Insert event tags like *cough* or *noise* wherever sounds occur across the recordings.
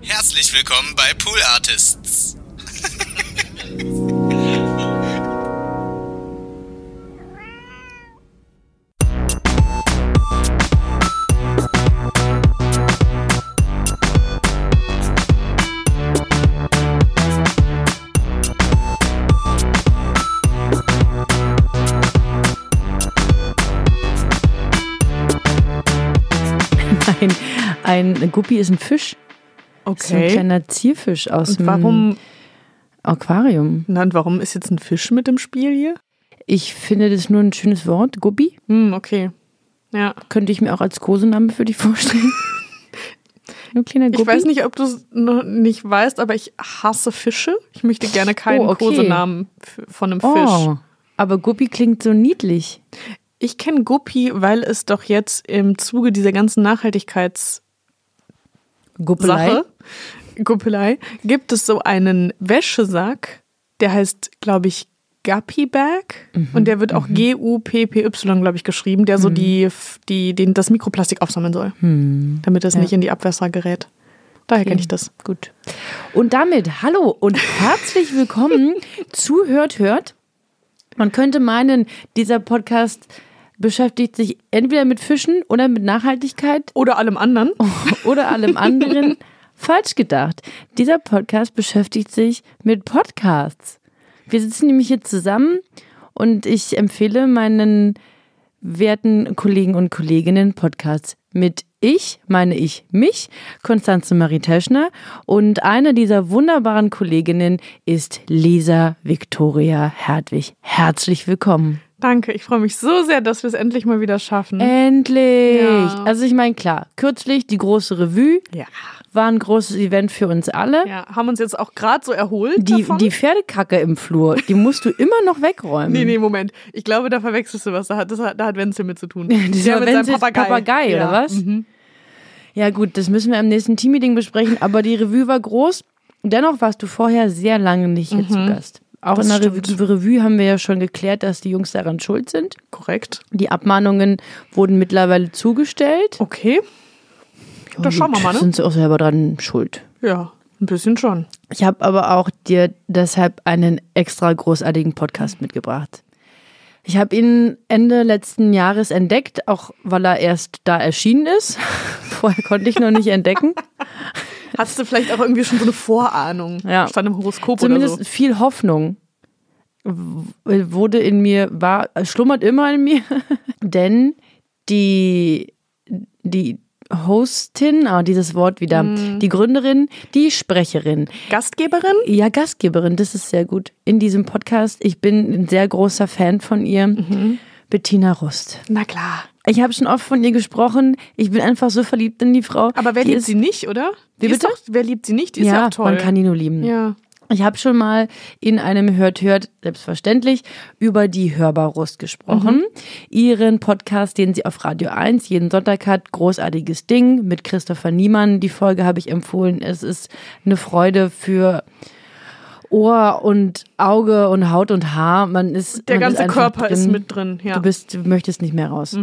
Herzlich willkommen bei Pool Artists. Ein, Guppi ist ein Fisch. So ein Okay. kleiner Zierfisch aus Und dem warum, Aquarium. na, und warum ist jetzt ein Fisch mit im Spiel hier? Ich finde das nur ein schönes Wort. Guppi. Hm, okay. Ja. Könnte ich mir auch als Kosename für dich vorstellen. *laughs* Ein kleiner Guppi. Ich weiß nicht, ob du es noch nicht weißt, aber ich hasse Fische. Ich möchte gerne keinen Oh, okay. Kosenamen von einem Fisch. Oh, aber Guppi klingt so niedlich. Ich kenne Guppi, weil es doch jetzt im Zuge dieser ganzen Nachhaltigkeitssache, Guppelei. Guppelei, gibt es so einen Wäschesack, der heißt, glaube ich, Guppy Bag und der wird auch G-U-P-P-Y, glaube ich, geschrieben, der so die, die, den, das Mikroplastik aufsammeln soll, damit es Ja. nicht in die Abwässer gerät. Daher kenne ich das. Gut. Und damit hallo und herzlich willkommen *laughs* zu Hört Hört. Man könnte meinen, dieser Podcast beschäftigt sich entweder mit Fischen oder mit Nachhaltigkeit Oder allem anderen. *laughs* oder allem anderen. *laughs* Falsch gedacht. Dieser Podcast beschäftigt sich mit Podcasts. Wir sitzen nämlich hier zusammen und ich empfehle meinen werten Kollegen und Kolleginnen Podcasts mit ich, meine ich mich, Konstanze Marie Teschner und eine dieser wunderbaren Kolleginnen ist Lisa Victoria Hertwig. Herzlich willkommen. Danke, ich freue mich so sehr, dass wir es endlich mal wieder schaffen. Endlich! Ja. Also ich meine, klar, kürzlich die große Revue ja. war ein großes Event für uns alle. ja, haben uns jetzt auch gerade so erholt Die, davon. die Pferdekacke im Flur, die musst du immer noch wegräumen. *laughs* Nee, nee, Moment. Ich glaube, da verwechselst du was. Da hat, das hat, da hat Wenzel mit zu tun. Das Der war mit seinem Papagei, oder Ja. was? Ja gut, das müssen wir im nächsten Teammeeting besprechen, aber die Revue war groß. Dennoch warst du vorher sehr lange nicht hier zu Gast. Auch Das in der. Revue, Revue haben wir ja schon geklärt, dass die Jungs daran schuld sind. Korrekt. Die Abmahnungen wurden mittlerweile zugestellt. Okay. Da schauen wir mal, ne? Sind sie auch selber dran schuld. Ja, ein bisschen schon. Ich habe aber auch dir deshalb einen extra großartigen Podcast mitgebracht. Ich habe ihn Ende letzten Jahres entdeckt, auch weil er erst da erschienen ist. *laughs* Vorher konnte ich noch nicht entdecken. *laughs* Hast du vielleicht auch irgendwie schon so eine Vorahnung? Ja. Stand im Horoskop Zumindest oder so. viel Hoffnung wurde in mir, war, schlummert immer in mir. *laughs* Denn die, die Hostin, ah, dieses Wort wieder, Mhm. die Gründerin, die Sprecherin, Gastgeberin? Ja, Gastgeberin, das ist sehr gut. In diesem Podcast, ich bin ein sehr großer Fan von ihr, Mhm. Bettina Rust. Na klar. Ich habe schon oft von ihr gesprochen. Ich bin einfach so verliebt in die Frau. Aber wer die liebt ist, sie nicht, oder? Die ist? Doch, wer liebt sie nicht? Die ist ja, Ja, auch toll. man kann die nur lieben. ja. Ich habe schon mal in einem Hört Hört, selbstverständlich, über die Hörbarrust gesprochen. Mhm. Ihren Podcast, den sie auf Radio 1 jeden Sonntag hat, großartiges Ding mit Christopher Niemann. Die Folge habe ich empfohlen. Es ist eine Freude für Ohr und Auge und Haut und Haar. Man ist Der man ganze einfach Körper ist drin. mit drin. Ja. Mhm. Du bist, du möchtest nicht mehr raus.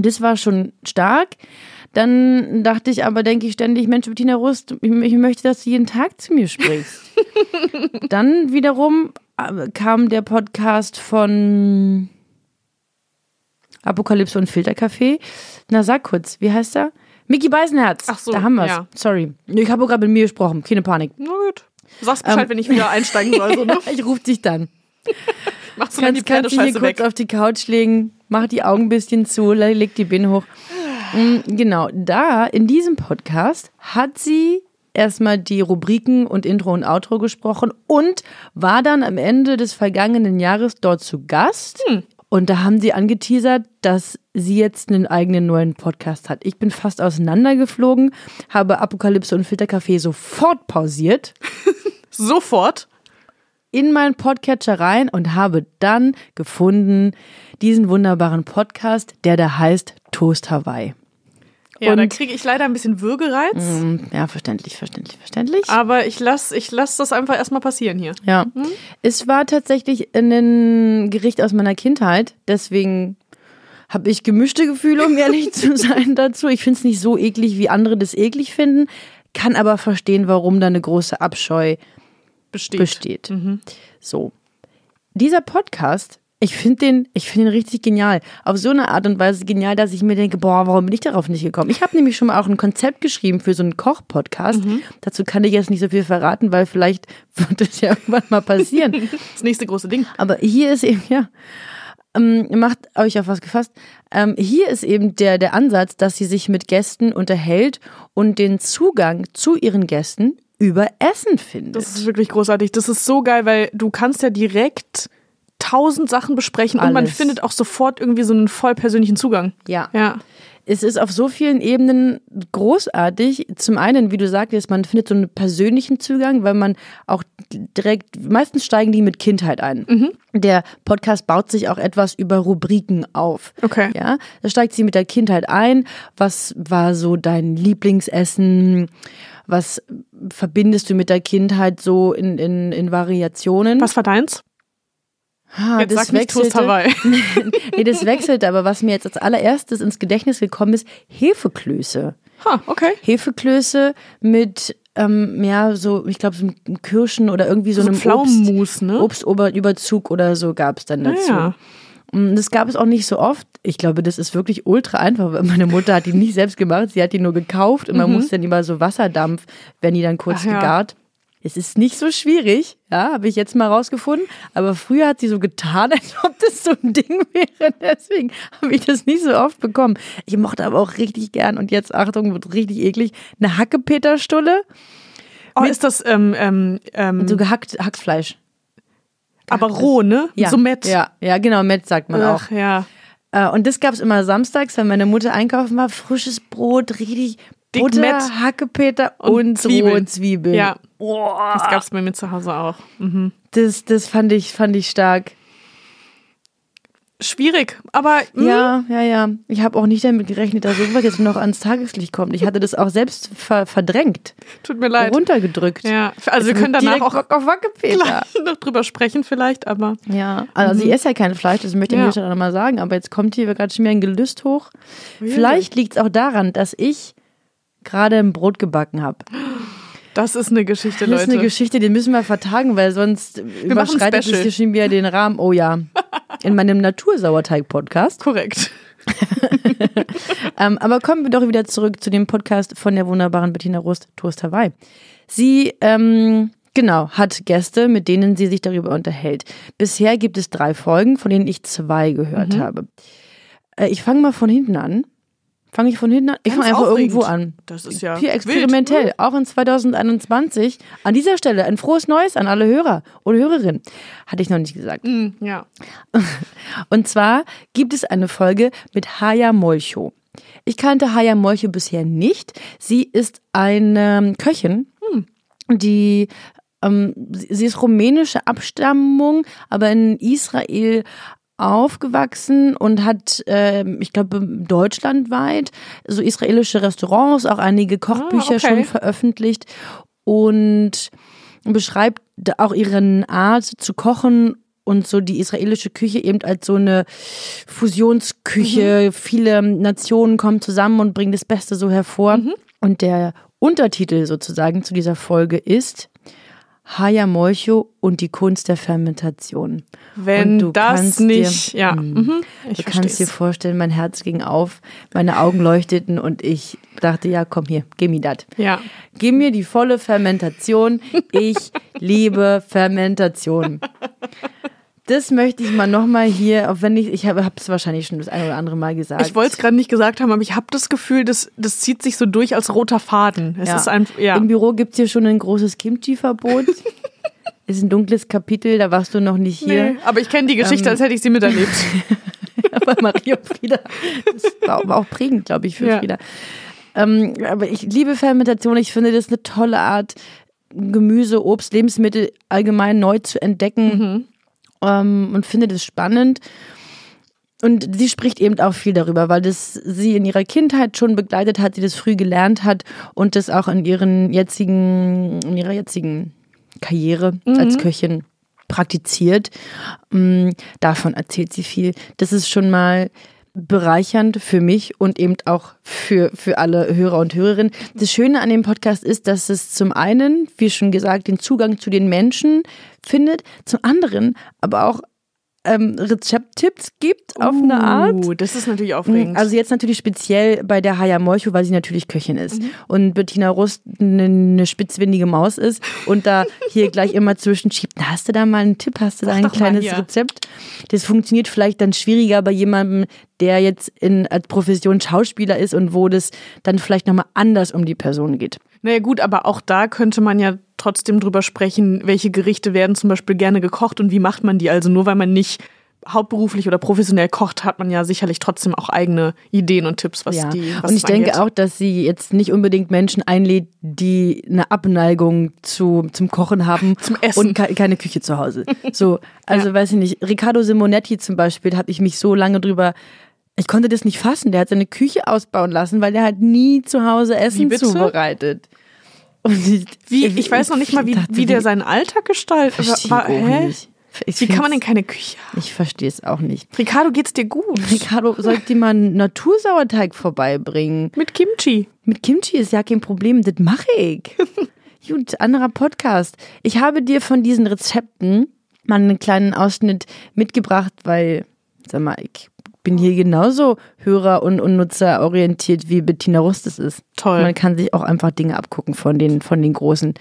Das war schon stark. Dann dachte ich aber, denke ich ständig, Mensch, Bettina Rust, ich, ich möchte, dass du jeden Tag zu mir sprichst. *laughs* Dann wiederum äh, kam der Podcast von Apokalypse und Filterkaffee. Na, sag kurz, wie heißt er? Mickey Beisenherz. Ach so, da haben wir's. ja. Sorry. Ich habe gerade mit mir gesprochen. Keine Panik. Na gut. Du sagst Bescheid, Ähm. wenn ich wieder einsteigen soll. So, ne? *laughs* Ich rufe dich dann. *laughs* Machst du dann die Kannst, kannst dich hier Pferdescheiße kurz weg. auf die Couch legen, mach die Augen ein bisschen zu, leg die Beine hoch. Mm, Genau, da in diesem Podcast hat sie erstmal die Rubriken und Intro und Outro gesprochen und war dann am Ende des vergangenen Jahres dort zu Gast. Und da haben sie angeteasert, dass sie jetzt einen eigenen neuen Podcast hat. Ich bin fast auseinandergeflogen, habe Apokalypse und Filterkaffee sofort pausiert *laughs* Sofort. In meinen Podcatcher rein und habe dann gefunden diesen wunderbaren Podcast, der da heißt Toast Hawaii. Ja, da Und- kriege ich leider ein bisschen Würgereiz. Mm, Ja, verständlich, verständlich, verständlich. Aber ich lasse ich lass das einfach erstmal passieren hier. Ja. Es war tatsächlich ein Gericht aus meiner Kindheit, deswegen habe ich gemischte Gefühle, um ehrlich *laughs* zu sein dazu. Ich finde es nicht so eklig, wie andere das eklig finden. kann aber verstehen, warum da eine große Abscheu Besteht. besteht. So. Dieser Podcast, ich finde den, ich finde ihn richtig genial. Auf so eine Art und Weise genial, dass ich mir denke, boah, warum bin ich darauf nicht gekommen? Ich habe nämlich schon mal auch ein Konzept geschrieben für so einen Koch-Podcast. Dazu kann ich jetzt nicht so viel verraten, weil vielleicht *laughs* wird das ja irgendwann mal passieren. *laughs* Das nächste große Ding. Aber hier ist eben, ja, ähm, macht euch auf was gefasst. Ähm, hier ist eben der, der Ansatz, dass sie sich mit Gästen unterhält und den Zugang zu ihren Gästen über Essen findet. Das ist wirklich großartig. Das ist so geil, weil du kannst ja direkt tausend Sachen besprechen und man Alles. findet auch sofort irgendwie so einen voll persönlichen Zugang. ja. Ja. Es ist auf so vielen Ebenen großartig. Zum einen, wie du sagtest, man findet so einen persönlichen Zugang, weil man auch direkt, meistens steigen die mit Kindheit ein. Der Podcast baut sich auch etwas über Rubriken auf. Okay. Ja, da steigt sie mit der Kindheit ein. Was war so dein Lieblingsessen? Was verbindest du mit der Kindheit so in, in, in Variationen? Was war deins? Ah, Jetzt sag nicht Toast wechselte- Hawaii. *laughs* nee, das wechselt, aber was mir jetzt als allererstes ins Gedächtnis gekommen ist, Hefeklöße. Ha, okay. Hefeklöße mit, ähm, ja, so, ich glaube, so einem Kirschen oder irgendwie so, So einem Obst, Pflaumenmus, ne? Obstüberzug oder so gab es dann dazu. Ja. Und Das gab es auch nicht so oft. Ich glaube, das ist wirklich ultra einfach, weil *laughs* meine Mutter hat die nicht selbst gemacht, sie hat die nur gekauft und man muss dann immer so Wasserdampf, wenn die dann kurz Mhm. Ach ja. gegart. Es ist nicht so schwierig, ja, habe ich jetzt mal rausgefunden. Aber früher hat sie so getan, *laughs* als ob das so ein Ding wäre. *laughs* Deswegen habe ich das nicht so oft bekommen. Ich mochte aber auch richtig gern und jetzt, Achtung, wird richtig eklig, eine Hackepeterstulle, Oh, ist das ähm, ähm, ähm, so gehackt Hackfleisch. Aber roh, ne? Ja, So Met. Ja, ja, genau, Met sagt man auch. Ach, ja. Äh, Und das gab es immer samstags, wenn meine Mutter einkaufen war. Frisches Brot, richtig Dick Butter, Mett. Hackepeter Und und, Zwiebeln. rohe Zwiebeln. Ja. Oh, Das gab's bei mir zu Hause auch. Mhm. das, das fand ich, fand ich stark. Schwierig, aber hm, Ja, ja, ja. Ich habe auch nicht damit gerechnet, dass irgendwas jetzt noch ans Tageslicht kommt. Ich hatte das auch selbst ver verdrängt, tut mir leid. runtergedrückt. Ja, also wir Jetzt können danach auch Bock auf Hackepeter. gleich *laughs* noch drüber sprechen vielleicht, aber Ja, also ich esse ja kein Fleisch, das möchte ich Ja. nicht noch mal sagen, aber jetzt kommt hier gerade schon wieder ein Gelüst hoch. Vielleicht liegt es auch daran, dass ich gerade ein Brot gebacken habe. das ist eine Geschichte, Das ist Leute. eine Geschichte, die müssen wir vertagen, weil sonst ein überschreitet es hier schon wieder den Rahmen. Oh ja. In meinem Natursauerteig-Podcast. Korrekt. *laughs* Ähm, aber kommen wir doch wieder zurück zu dem Podcast von der wunderbaren Bettina Rust, Toast Hawaii. Sie, ähm, genau, hat Gäste, mit denen sie sich darüber unterhält. Bisher gibt es drei Folgen, von denen ich zwei gehört Mhm. habe. Äh, ich fange mal von hinten an. Fange ich von hinten an? Ich fange einfach aufregend. irgendwo an. Das ist ja Hier wild. experimentell, auch in 2021. An dieser Stelle ein frohes Neues an alle Hörer oder Hörerinnen. Hatte ich noch nicht gesagt. Hm, Ja. *laughs* Und zwar gibt es eine Folge mit Haya Molcho. Ich kannte Haya Molcho bisher nicht. Sie ist eine Köchin, die ähm, sie sie ist rumänische Abstammung, aber in Israel aufgewachsen und hat, ähm, ich glaube, deutschlandweit so israelische Restaurants, auch einige Kochbücher okay. schon veröffentlicht und beschreibt auch ihren Art zu kochen und so die israelische Küche eben als so eine Fusionsküche. Viele Nationen kommen zusammen und bringen das Beste so hervor. Und der Untertitel sozusagen zu dieser Folge ist Haya Molcho und die Kunst der Fermentation. Wenn du das nicht, dir, ja. Mm. Mhm. Ich Du kannst dir versteh's. vorstellen, mein Herz ging auf, meine Augen leuchteten und ich dachte, ja, komm hier, gib mir das. Ja. Gib mir die volle Fermentation. Ich *laughs* liebe Fermentation. Das möchte ich mal nochmal hier, auch wenn ich, ich habe es wahrscheinlich schon das ein oder andere Mal gesagt. Ich wollte es gerade nicht gesagt haben, aber ich habe das Gefühl, das, das zieht sich so durch als roter Faden. Es ja. ist ein, ja. Im Büro gibt es hier schon ein großes Kimchi-Verbot. *laughs* ist ein dunkles Kapitel, da warst du noch nicht hier. Nee, aber ich kenne die Geschichte, Ähm, als hätte ich sie miterlebt. *laughs* Aber Maria Frieda, das war auch prägend, glaube ich, für Ja. Frieda. Ähm, aber ich liebe Fermentation. Ich finde das eine tolle Art, Gemüse, Obst, Lebensmittel allgemein neu zu entdecken ähm, und finde das spannend. Und sie spricht eben auch viel darüber, weil das sie in ihrer Kindheit schon begleitet hat, sie das früh gelernt hat und das auch in ihren jetzigen, in ihrer jetzigen Karriere als Köchin praktiziert. Mm, Davon erzählt sie viel. Das ist schon mal bereichernd für mich und eben auch für, für alle Hörer und Hörerinnen. Das Schöne an dem Podcast ist, dass es zum einen, wie schon gesagt, den Zugang zu den Menschen findet, zum anderen aber auch ähm, Rezepttipps gibt auf eine Art. Uh, das ist natürlich aufregend. Also jetzt natürlich speziell bei der Haya Molcho, weil sie natürlich Köchin ist und Bettina Rust eine, eine spitzwindige Maus ist und da hier *laughs* gleich immer zwischenschiebt. Hast du da mal einen Tipp? Hast du da ein kleines. Rezept? Das funktioniert vielleicht dann schwieriger bei jemandem, der jetzt in, als Profession Schauspieler ist und wo das dann vielleicht nochmal anders um die Person geht. Naja gut, aber auch da könnte man ja trotzdem drüber sprechen, welche Gerichte werden zum Beispiel gerne gekocht und wie macht man die. Also nur weil man nicht hauptberuflich oder professionell kocht, hat man ja sicherlich trotzdem auch eigene Ideen und Tipps, was Ja, die was und ich denke angeht. auch, dass sie jetzt nicht unbedingt Menschen einlädt, die eine Abneigung zu, zum Kochen haben Zum Essen. und ke keine Küche zu Hause. So, *laughs* also weiß ich nicht. Riccardo Simonetti zum Beispiel, habe ich mich so lange drüber. Ich konnte das nicht fassen. Der hat seine Küche ausbauen lassen, weil der halt nie zu Hause Essen zubereitet. Und ich, Wie, ich weiß noch nicht mal, wie, wie der seinen Alltag gestaltet. War, hä? nicht. Ich Wie kann man denn keine Küche? Ich verstehe es auch nicht. Ricardo, geht's dir gut? Ricardo, sollte dir mal einen Natursauerteig vorbeibringen? Mit Kimchi. Mit Kimchi ist ja kein Problem, das mache ich. *laughs* Gut, anderer Podcast. Ich habe dir von diesen Rezepten mal einen kleinen Ausschnitt mitgebracht, weil, sag mal, ich bin hier genauso Hörer- und, und Nutzerorientiert, wie Bettina Rust es ist. Toll. Man kann sich auch einfach Dinge abgucken von den, von den Großen.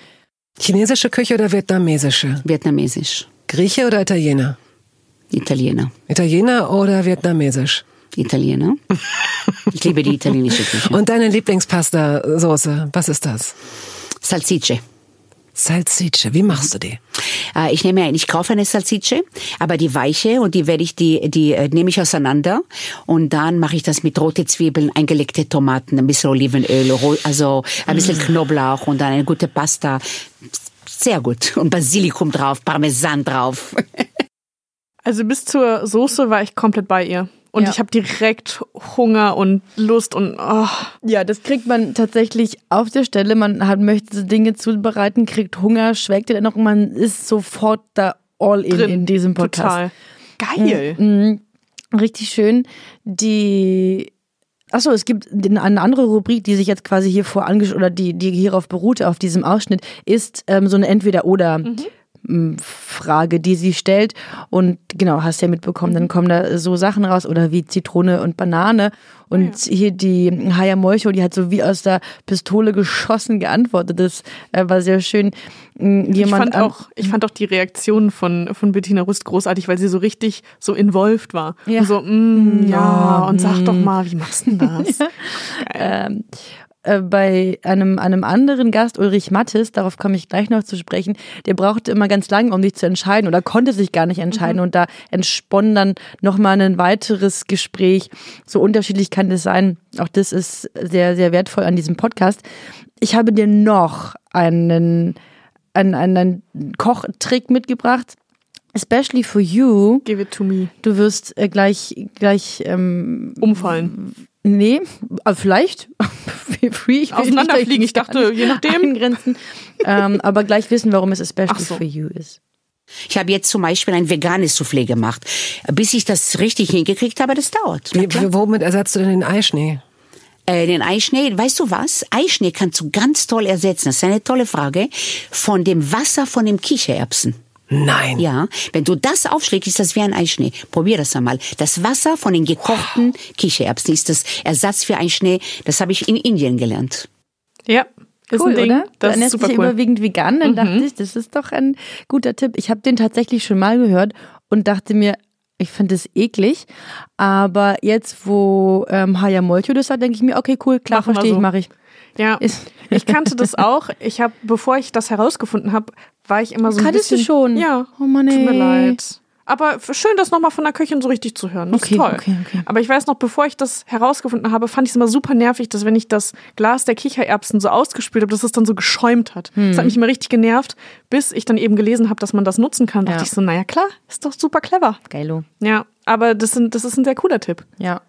Chinesische Küche oder vietnamesische? Vietnamesisch, Grieche oder Italiener? Italiener, Italiener oder vietnamesisch? Italiener. *laughs* Ich liebe die italienische Küche. Und deine Lieblingspasta-Soße, was ist das? Salsicce. Salsicce, wie machst du die? Äh, ich nehme ein, ich kaufe eine Salsicce, aber die weiche und die werde ich die die äh, nehme ich auseinander und dann mache ich das mit rote Zwiebeln, eingelegte Tomaten, ein bisschen Olivenöl, also ein bisschen Knoblauch und dann eine gute Pasta. Sehr gut und Basilikum drauf, Parmesan drauf. *laughs* Also bis zur Soße war ich komplett bei ihr. Und Ja. ich habe direkt Hunger und Lust und oh, Ja, das kriegt man tatsächlich auf der Stelle. Man hat, möchte Dinge zubereiten, kriegt Hunger, schwelgt dann noch und man ist sofort da all in drin. in diesem Podcast. Total. Geil. Mhm. Richtig schön. Die Achso, es gibt eine andere Rubrik, die sich jetzt quasi hier vor angesch oder die, die hierauf beruhte, auf diesem Ausschnitt, ist ähm, so eine Entweder-Oder. m, Frage, die sie stellt. Und genau, hast ja mitbekommen, dann kommen da so Sachen raus oder wie Zitrone und Banane. Und hier die Haya Molcho, die hat so wie aus der Pistole geschossen geantwortet. Das äh, war sehr schön. M, Ich Jemand fand, an- auch, ich fand auch die Reaktion von, von Bettina Rust großartig, weil sie so richtig so involved war. Ja. Und so, mm, ja, Ja, und sag doch mal, wie machst du denn das? *laughs* ähm, äh, bei einem, einem anderen Gast, Ulrich Mattes, darauf komme ich gleich noch zu sprechen, der brauchte immer ganz lange, um sich zu entscheiden oder konnte sich gar nicht entscheiden. Und da entspann dann nochmal ein weiteres Gespräch. So unterschiedlich kann das sein. Auch das ist sehr, sehr wertvoll an diesem Podcast. Ich habe dir noch einen, einen, einen Kochtrick mitgebracht. Especially for you. Give it to me. Du wirst äh, gleich, gleich ähm, Umfallen. Nee, aber vielleicht. *laughs* Free. Ich Auseinanderfliegen. Ich dachte, je nachdem. Eingrenzen. ähm, aber gleich wissen, warum es especially so. for you ist. Ich habe jetzt zum Beispiel ein veganes Soufflé gemacht. Bis ich das richtig hingekriegt habe, das dauert. Wie, womit ersetzt du denn den Eischnee? Äh, den Eischnee, weißt du was? Eischnee kannst du ganz toll ersetzen. Das ist eine tolle Frage. Von dem Wasser von dem Kichererbsen. Nein. Ja, wenn du das aufschlägst, ist das wie ein Eischnee. Probier das einmal. Das Wasser von den gekochten Kichererbsen ist das Ersatz für Eischnee. Das habe ich in Indien gelernt. Ja, ist Cool, ein Ding. oder? Das du ist super cool. Mhm. überwiegend vegan. Dann dachte ich, das ist doch ein guter Tipp. Ich habe den tatsächlich schon mal gehört und dachte mir, ich finde es eklig. Aber jetzt, wo ähm, Haya Molcho das hat, denke ich mir, okay, cool, klar, verstehe ich, so. mache ich. Ja, Ist- ich kannte das *laughs* auch. Ich habe, bevor ich das herausgefunden habe, war ich immer so ein Kanntest du bisschen... schon? Ja. Oh Mann, Tut mir ey. leid. Aber schön, das nochmal von der Köchin so richtig zu hören. Das Okay, ist toll. okay, okay. Aber ich weiß noch, bevor ich das herausgefunden habe, fand ich es immer super nervig, dass wenn ich das Glas der Kichererbsen so ausgespült habe, dass es dann so geschäumt hat. Hm. Das hat mich immer richtig genervt, bis ich dann eben gelesen habe, dass man das nutzen kann. Da Ja. dachte ich so, naja klar, ist doch super clever. Geilo. Ja, aber das, sind, das ist ein sehr cooler Tipp. Ja.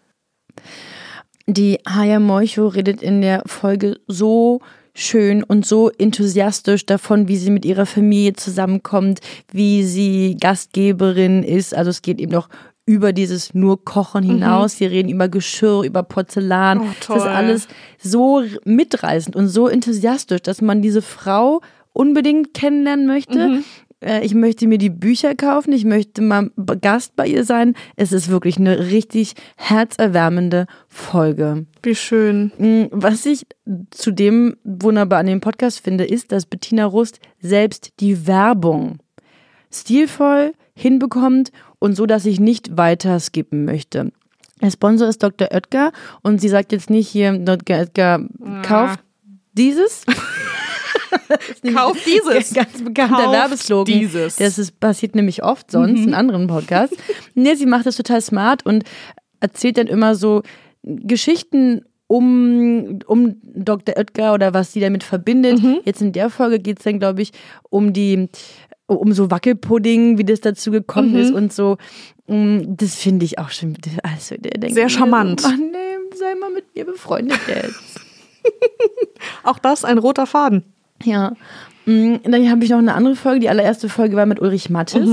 Die Haya Moicho redet in der Folge so schön und so enthusiastisch davon, wie sie mit ihrer Familie zusammenkommt, wie sie Gastgeberin ist. Also es geht eben noch über dieses nur Kochen hinaus. Sie reden über Geschirr, über Porzellan. Oh, das ist alles so mitreißend und so enthusiastisch, dass man diese Frau unbedingt kennenlernen möchte. Äh, Ich möchte mir die Bücher kaufen, ich möchte mal Gast bei ihr sein. Es ist wirklich eine richtig herzerwärmende Folge. Wie schön. Mm, Was ich zudem wunderbar an dem Podcast finde, ist, dass Bettina Rust selbst die Werbung stilvoll hinbekommt und so, dass ich nicht weiter skippen möchte. Der Sponsor ist Dr. Oetker und sie sagt jetzt nicht hier, Dr. Oetker, kauft dieses. *laughs* Kauf dieses. *laughs* Ganz bekannter Kauft Werbeslogan. dieses. Das ist, passiert nämlich oft sonst in anderen Podcasts. *laughs* Nee, sie macht das total smart und erzählt dann immer so Geschichten um, um Dr. Oetker oder was sie damit verbindet. Jetzt in der Folge geht es dann, glaube ich, um die um so Wackelpudding, wie das dazu gekommen ist und so. Mm, Das finde ich auch schon. Also, der denkt Sehr mir charmant. Ach nee, sei mal mit mir befreundet jetzt. *laughs* Auch das ein roter Faden. Ja. Mm, Dann habe ich noch eine andere Folge. Die allererste Folge war mit Ulrich Mattes.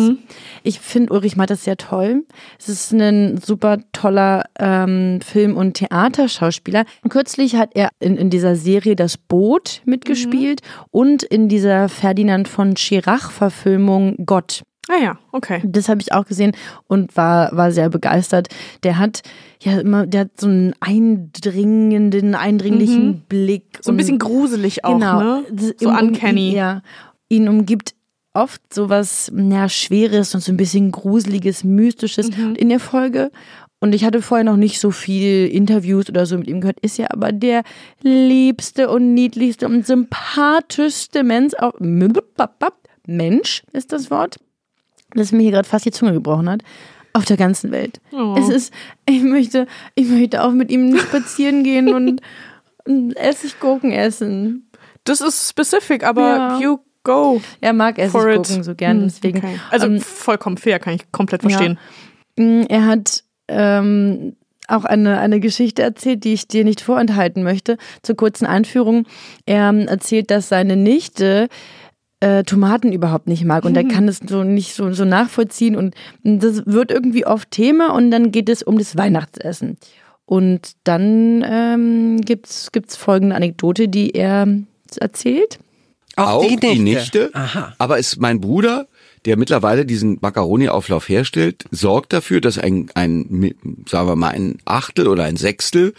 Ich finde Ulrich Mattes sehr toll. Es ist ein super toller ähm, Film- und Theaterschauspieler. Kürzlich hat er in, in dieser Serie Das Boot mitgespielt und in dieser Ferdinand von Schirach-Verfilmung Gott. Ah ja, okay. Das habe ich auch gesehen und war, war sehr begeistert. Der hat ja immer, der hat so einen eindringenden, eindringlichen Blick. So ein bisschen gruselig auch, genau, ne? So um- um- uncanny. Ja. Ihn umgibt oft sowas ja, Schweres und so ein bisschen Gruseliges, Mystisches Mhm. in der Folge. Und ich hatte vorher noch nicht so viel Interviews oder so mit ihm gehört. Ist ja aber der liebste und niedlichste und sympathischste Mensch, auch, Mensch ist das Wort, das mir hier gerade fast die Zunge gebrochen hat, auf der ganzen Welt. Oh. Es ist, ich möchte, ich möchte auch mit ihm spazieren gehen und, *laughs* und Essiggurken essen. Das ist specific, aber Ja. you go Er mag. Essiggurken so gern, Hm, deswegen. Okay. Also ähm, vollkommen fair, kann ich komplett verstehen. Mm, Er hat ähm, auch eine, eine Geschichte erzählt, die ich dir nicht vorenthalten möchte. Zur kurzen Einführung. Er ähm, erzählt, dass seine Nichte äh, Tomaten überhaupt nicht mag und er kann es so nicht so, so nachvollziehen und das wird irgendwie oft Thema und dann geht es um das Weihnachtsessen. Und dann ähm, gibt's gibt's folgende Anekdote, die er erzählt. Auch die Nichte. Aha. Aber ist mein Bruder, der mittlerweile diesen Macaroni-Auflauf herstellt, sorgt dafür, dass ein, ein, sagen wir mal, ein Achtel oder ein Sechstel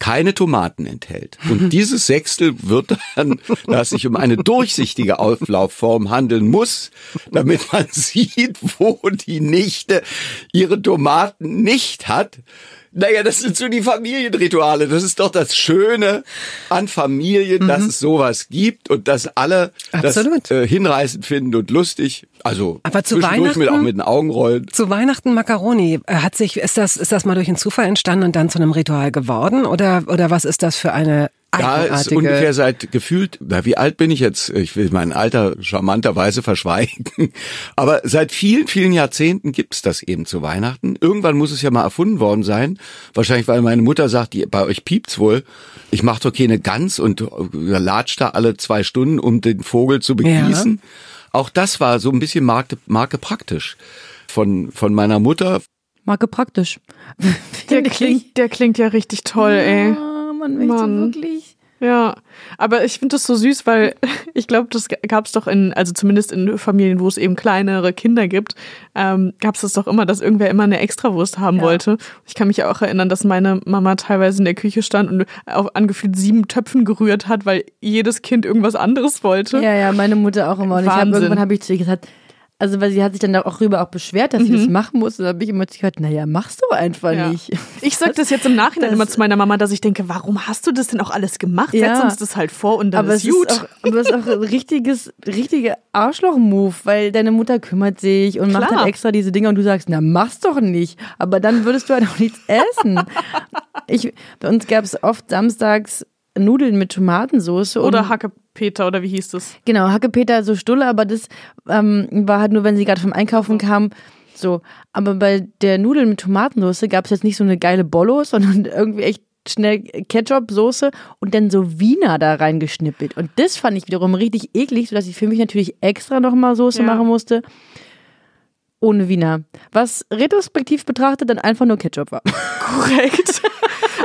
keine Tomaten enthält. Und *laughs* dieses Sechstel wird dann, da es sich um eine durchsichtige Auflaufform handeln muss, damit man *laughs* sieht, wo die Nichte ihre Tomaten nicht hat. Naja, das sind so die Familienrituale. Das ist doch das Schöne an Familien, dass es sowas gibt und dass alle Absolut. das äh, hinreißend finden und lustig. Also Aber zu zwischendurch mit, auch Weihnachten? mit den Augenrollen. Zu Weihnachten Macaroni, äh, hat sich, ist das, ist das mal durch einen Zufall entstanden und dann zu einem Ritual geworden? Oder, oder was ist das für eine Ja, ist ungefähr seit gefühlt, na, wie alt bin ich jetzt? Ich will mein Alter charmanterweise verschweigen. Aber seit vielen, vielen Jahrzehnten gibt's das eben zu Weihnachten. Irgendwann muss es ja mal erfunden worden sein. Wahrscheinlich, weil meine Mutter sagt, die, bei euch piept's wohl. Ich mach doch keine Gans und äh, latscht da alle zwei Stunden, um den Vogel zu begießen. Auch das war so ein bisschen Marke, Marke praktisch von, von meiner Mutter. Marke praktisch. Der klingt, der klingt ja richtig toll, ey. Man möchte Mann. wirklich. Ja, aber ich finde das so süß, weil *laughs* ich glaube, das gab es doch in, also zumindest in Familien, wo es eben kleinere Kinder gibt, ähm, gab es das doch immer, dass irgendwer immer eine Extrawurst haben Ja. wollte. Ich kann mich auch erinnern, dass meine Mama teilweise in der Küche stand und auf angefühlt sieben Töpfen gerührt hat, weil jedes Kind irgendwas anderes wollte. Ja, ja, meine Mutter auch immer. Und ich habe Wahnsinn. irgendwann habe ich zu ihr gesagt, also weil sie hat sich dann auch darüber auch beschwert, dass sie das machen muss. Und da habe ich immer gesagt, naja, mach's doch einfach Mhm. Ja. nicht. *laughs* Ich sag das jetzt im Nachhinein Das- immer zu meiner Mama, dass ich denke, warum hast du das denn auch alles gemacht? Ja. Setz uns das halt vor und dann Aber ist es gut. ist auch, aber es ist auch ein richtiges, richtiger Arschloch-Move, weil deine Mutter kümmert sich und macht Klar. dann extra diese Dinge und du sagst, na, mach's doch nicht. Aber dann würdest du halt auch nichts essen. Ich, bei uns gab es oft samstags Nudeln mit Tomatensauce. Oder Hackepeter oder wie hieß das? Genau, Hackepeter so Stulle, aber das ähm, war halt nur, wenn sie gerade vom Einkaufen kam. So, aber bei der Nudeln mit Tomatensauce gab es jetzt nicht so eine geile Bollo, *laughs* sondern irgendwie echt schnell Ketchup-Soße und dann so Wiener da reingeschnippelt. Und das fand ich wiederum richtig eklig, sodass ich für mich natürlich extra nochmal Soße Ja. machen musste. ohne Wiener. Was retrospektiv betrachtet dann einfach nur Ketchup war. Korrekt. *laughs*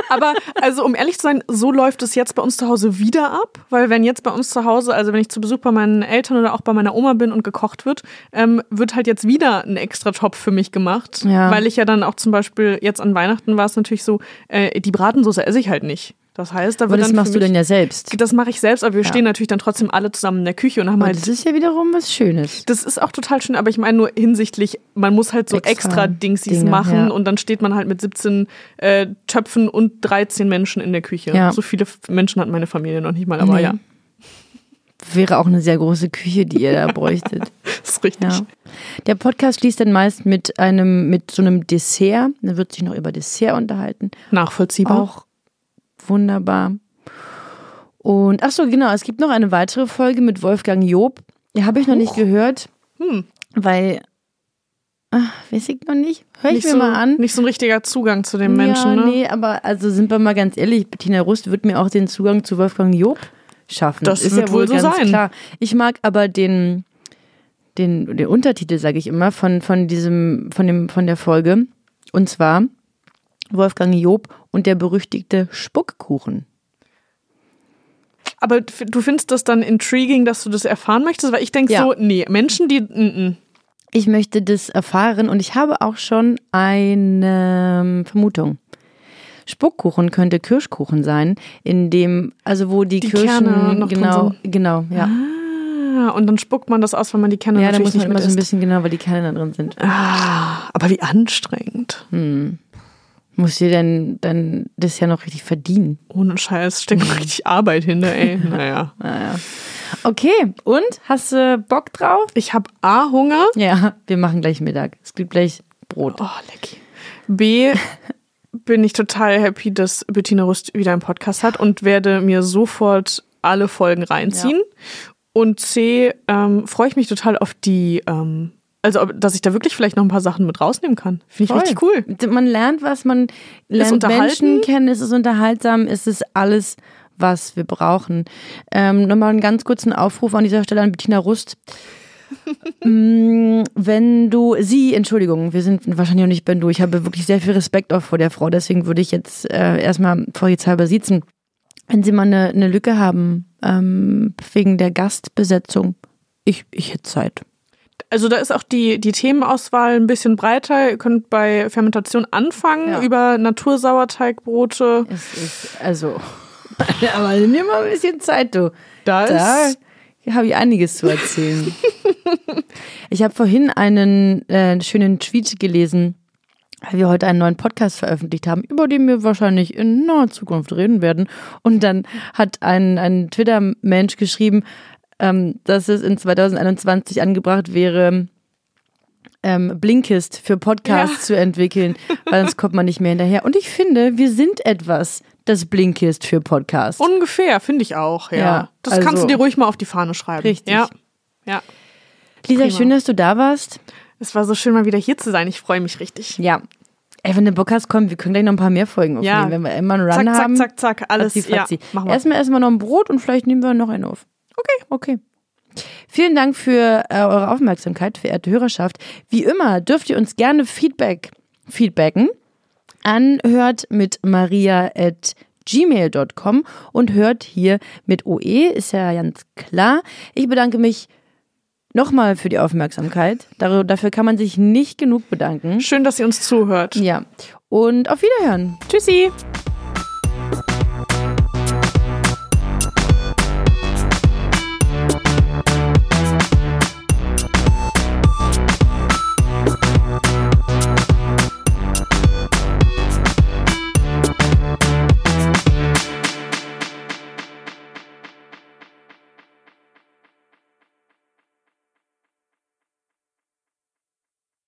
Aber also um ehrlich zu sein, so läuft es jetzt bei uns zu Hause wieder ab, weil wenn jetzt bei uns zu Hause, also wenn ich zu Besuch bei meinen Eltern oder auch bei meiner Oma bin und gekocht wird, ähm, wird halt jetzt wieder ein extra Topf für mich gemacht, Ja. weil ich ja dann auch zum Beispiel jetzt an Weihnachten war es natürlich so, äh, die Bratensauce esse ich halt nicht. Das heißt, da Aber wird das dann machst für du mich, denn ja selbst. Das mache ich selbst, aber wir stehen natürlich dann trotzdem alle zusammen in der Küche und haben Aber halt das ist ja wiederum was Schönes. das ist auch total schön, aber ich meine nur hinsichtlich, man muss halt so Extra extra, Dingsies Dinge, machen ja. und dann steht man halt mit 17 äh, Töpfen und 13 Menschen in der Küche. Ja. So viele Menschen hat meine Familie noch nicht mal, aber Nee. ja, Wäre auch eine sehr große Küche, die ihr da *laughs* bräuchtet. das ist richtig. Ja. Der Podcast schließt dann meist mit einem, mit so einem Dessert. Da wird sich noch über Dessert unterhalten. Nachvollziehbar. Auch wunderbar. Und ach so, genau, es gibt noch eine weitere Folge mit Wolfgang Job. Die habe ich noch nicht gehört, Hm. weil ach, weiß ich noch nicht. Hör ich Nicht mir so, mal an. nicht so ein richtiger Zugang zu den Menschen, ja, ne? nee, aber also sind wir mal ganz ehrlich, Bettina Rust wird mir auch den Zugang zu Wolfgang Job schaffen. Das ist wird ja wohl wohl so sein. klar. Ich mag aber den den, den Untertitel, sage ich immer, von, von diesem, von dem, von der Folge. Und zwar Wolfgang Job und der berüchtigte Spuckkuchen. Aber du findest das dann intriguing, dass du das erfahren möchtest? Weil ich denke Ja. so, nee, Menschen, die. Mm, Ich möchte das erfahren und ich habe auch schon eine ähm, Vermutung. Spuckkuchen könnte Kirschkuchen sein, in dem, also wo die, Die Kirschen, Kerne noch drin genau, sind. genau, ja. ah, und dann spuckt man das aus, wenn man die Kerne Ja, da natürlich muss man nicht immer so ein bisschen genau, weil die Kerne da drin sind. Ah, aber wie anstrengend. Muss dir denn dann das ja noch richtig verdienen. Ohne Scheiß, steckt Mhm. noch richtig Arbeit hinter, ey. *laughs* Naja. Okay, und hast du Bock drauf? Ich habe A, Hunger. Ja, wir machen gleich Mittag. Es gibt gleich Brot. Oh, lecky. B, *laughs* bin ich total happy, dass Bettina Rust wieder einen Podcast hat und werde mir sofort alle Folgen reinziehen. Und C, ähm, freue ich mich total auf die, ähm, also dass ich da wirklich vielleicht noch ein paar Sachen mit rausnehmen kann. Finde ich Voll. richtig cool. Man lernt was, man lernt. Menschen kennen, es ist unterhaltsam, es ist alles, was wir brauchen. Ähm, Nochmal einen ganz kurzen Aufruf an dieser Stelle an Bettina Rust. *laughs* Mm, Wenn du sie, Entschuldigung, wir sind wahrscheinlich noch nicht Ben du, ich habe wirklich sehr viel Respekt auch vor der Frau, deswegen würde ich jetzt äh, erstmal vorsichtshalber siezen. Wenn Sie mal eine, eine Lücke haben, ähm, wegen der Gastbesetzung, ich, ich hätte Zeit. Also da ist auch die, die Themenauswahl ein bisschen breiter. Ihr könnt bei Fermentation anfangen, Ja. über Natursauerteigbrote. Es ist, also, *laughs* aber nimm mal ein bisschen Zeit, du. Da Da habe ich einiges zu erzählen. *laughs* ich habe vorhin einen äh, schönen Tweet gelesen, weil wir heute einen neuen Podcast veröffentlicht haben, über den wir wahrscheinlich in naher Zukunft reden werden. Und dann hat ein, ein Twitter-Mensch geschrieben, ähm, dass es in 2021 angebracht wäre, ähm, Blinkist für Podcasts Ja. zu entwickeln, weil sonst kommt man nicht mehr hinterher. Und ich finde, wir sind etwas, das Blinkist für Podcasts. ungefähr, finde ich auch, ja. Ja, das also- kannst du dir ruhig mal auf die Fahne schreiben. Richtig. Ja. ja. Lisa, prima. schön, dass du da warst. Es war so schön, mal wieder hier zu sein. Ich freue mich richtig. Ja. Ey, wenn du Bock hast, komm, wir können gleich noch ein paar mehr Folgen aufnehmen. Ja. Wenn wir immer einen Run Zack, zack, haben. zack, zack, alles. Fatzi, fatzi. Ja, machen wir. Erstmal erstmal noch ein Brot und vielleicht nehmen wir noch einen auf. Okay. Okay. Vielen Dank für äh, eure Aufmerksamkeit, verehrte Hörerschaft. Wie immer dürft ihr uns gerne Feedback feedbacken. Anhört mit maria at gmail.com und hört hier mit OE, ist ja ganz klar. Ich bedanke mich nochmal für die Aufmerksamkeit. Dar- Dafür kann man sich nicht genug bedanken. Schön, dass ihr uns zuhört. Ja. Und auf Wiederhören. Tschüssi.